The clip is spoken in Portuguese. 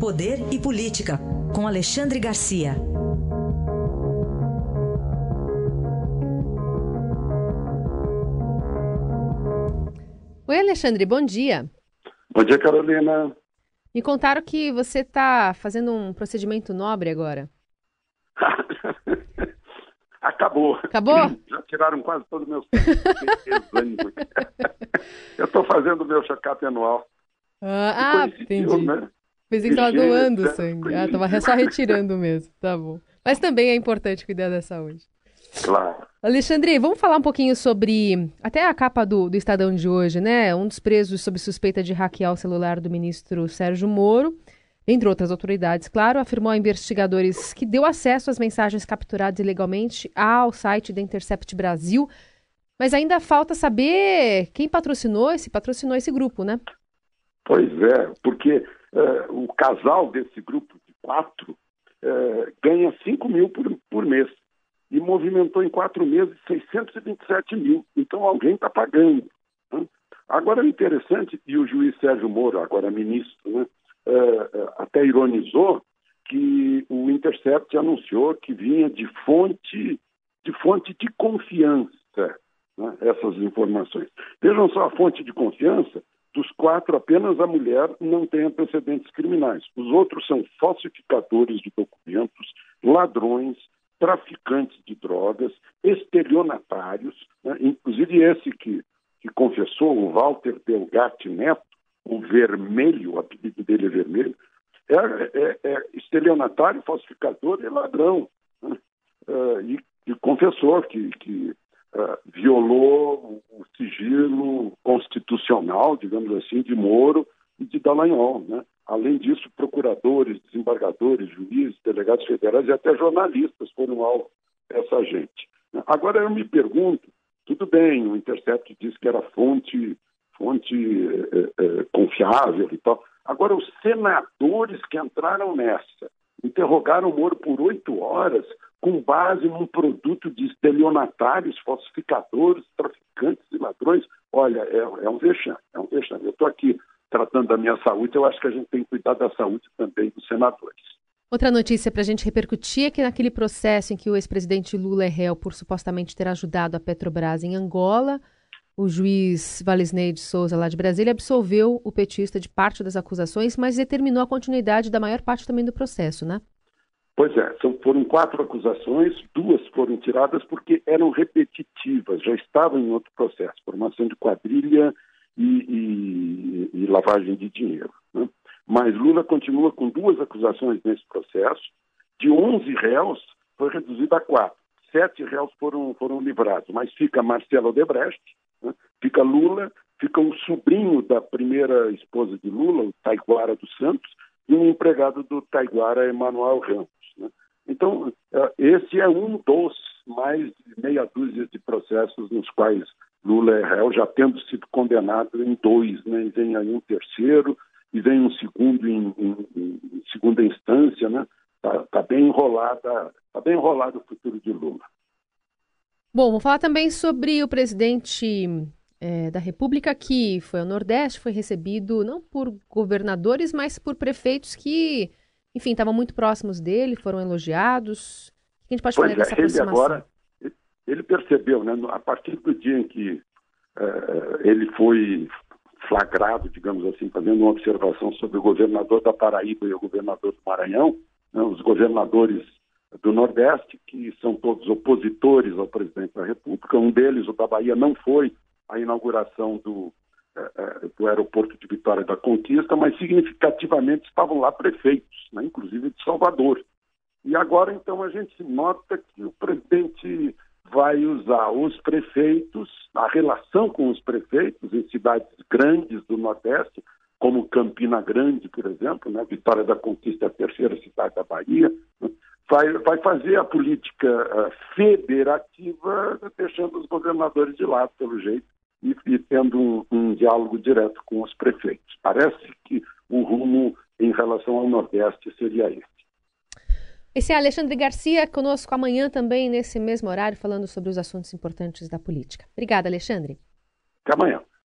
Poder e Política, com Alexandre Garcia. Oi, Alexandre, bom dia. Bom dia, Carolina. Me contaram que você está fazendo um procedimento nobre agora. Acabou. Acabou? Já tiraram quase todos os meus Eu estou fazendo o meu check-up anual. Ah, ah entendi. Né? Pensei que estava doando né? sangue. Ah, estava só retirando mesmo. Tá bom. Mas também é importante cuidar da saúde. Claro. Alexandre, vamos falar um pouquinho sobre até a capa do, do Estadão de hoje, né? Um dos presos sob suspeita de hackear o celular do ministro Sérgio Moro, entre outras autoridades, claro, afirmou a investigadores que deu acesso às mensagens capturadas ilegalmente ao site da Intercept Brasil. Mas ainda falta saber quem patrocinou esse, patrocinou esse grupo, né? Pois é, porque uh, o casal desse grupo de quatro uh, ganha 5 mil por, por mês e movimentou em quatro meses 627 mil. Então alguém está pagando. Né? Agora, o interessante, e o juiz Sérgio Moro, agora ministro, né, uh, até ironizou que o Intercept anunciou que vinha de fonte de, fonte de confiança né, essas informações. Vejam só a fonte de confiança. Dos quatro, apenas a mulher não tem antecedentes criminais. Os outros são falsificadores de documentos, ladrões, traficantes de drogas, estelionatários, né? inclusive esse que, que confessou, o Walter Delgatti Neto, o vermelho, o apelido dele é vermelho, é, é, é estelionatário, falsificador e ladrão. Né? Uh, e, e, confessou que, que uh, violou sigilo constitucional, digamos assim, de Moro e de Dallagnol. Né? Além disso, procuradores, desembargadores, juízes, delegados federais e até jornalistas foram alvo dessa gente. Agora eu me pergunto, tudo bem, o Intercept disse que era fonte, fonte é, é, confiável e tal. Agora, os senadores que entraram nessa interrogaram o Moro por oito horas com base num produto de estelionatários, falsificadores, traficantes e ladrões. Olha, é, é um vexame, é um vexame. Eu estou aqui tratando da minha saúde, eu acho que a gente tem que cuidar da saúde também dos senadores. Outra notícia para a gente repercutir é que naquele processo em que o ex-presidente Lula é réu por supostamente ter ajudado a Petrobras em Angola, o juiz Valisney de Souza, lá de Brasília, absolveu o petista de parte das acusações, mas determinou a continuidade da maior parte também do processo, né? Pois é, são, foram quatro acusações, duas foram tiradas porque eram repetitivas, já estavam em outro processo, formação de quadrilha e, e, e lavagem de dinheiro. Né? Mas Lula continua com duas acusações nesse processo. De 11 réus, foi reduzido a quatro. Sete réus foram, foram livrados, mas fica Marcelo Odebrecht, né? fica Lula, fica o sobrinho da primeira esposa de Lula, o Taiguara dos Santos, e um empregado do Taiguara, Emanuel Ramos. Né? Então, eh, esse é um dos mais meia dúzia de processos nos quais Lula é réu, já tendo sido condenado em dois, né? E vem aí um terceiro e vem um segundo em, em, em segunda instância, né? Tá, tá, bem enrolada, tá bem enrolado o futuro de Lula. Bom, vou falar também sobre o presidente é, da República que foi ao Nordeste, foi recebido não por governadores, mas por prefeitos que, enfim, estavam muito próximos dele, foram elogiados. O que a gente pode pois falar é, dessa aproximação? Ele agora, ele percebeu, né, a partir do dia em que uh, ele foi flagrado, digamos assim, fazendo uma observação sobre o governador da Paraíba e o governador do Maranhão, né, os governadores do Nordeste, que são todos opositores ao presidente da República. Um deles, o da Bahia, não foi à inauguração do, uh, do aeroporto de Vitória da Conquista, mas significativamente estavam lá prefeitos, né, inclusive de Salvador. E agora, então, a gente nota que o presidente vai usar os prefeitos, a relação com os prefeitos em cidades grandes do Nordeste, como Campina Grande, por exemplo, né? Vitória da Conquista, a terceira cidade da Bahia, né? Vai, vai fazer a política uh, federativa, deixando os governadores de lado, pelo jeito, e, e tendo um, um diálogo direto com os prefeitos. Parece que o rumo em relação ao Nordeste seria esse. Esse é Alexandre Garcia, conosco amanhã também, nesse mesmo horário, falando sobre os assuntos importantes da política. Obrigada, Alexandre. Até amanhã.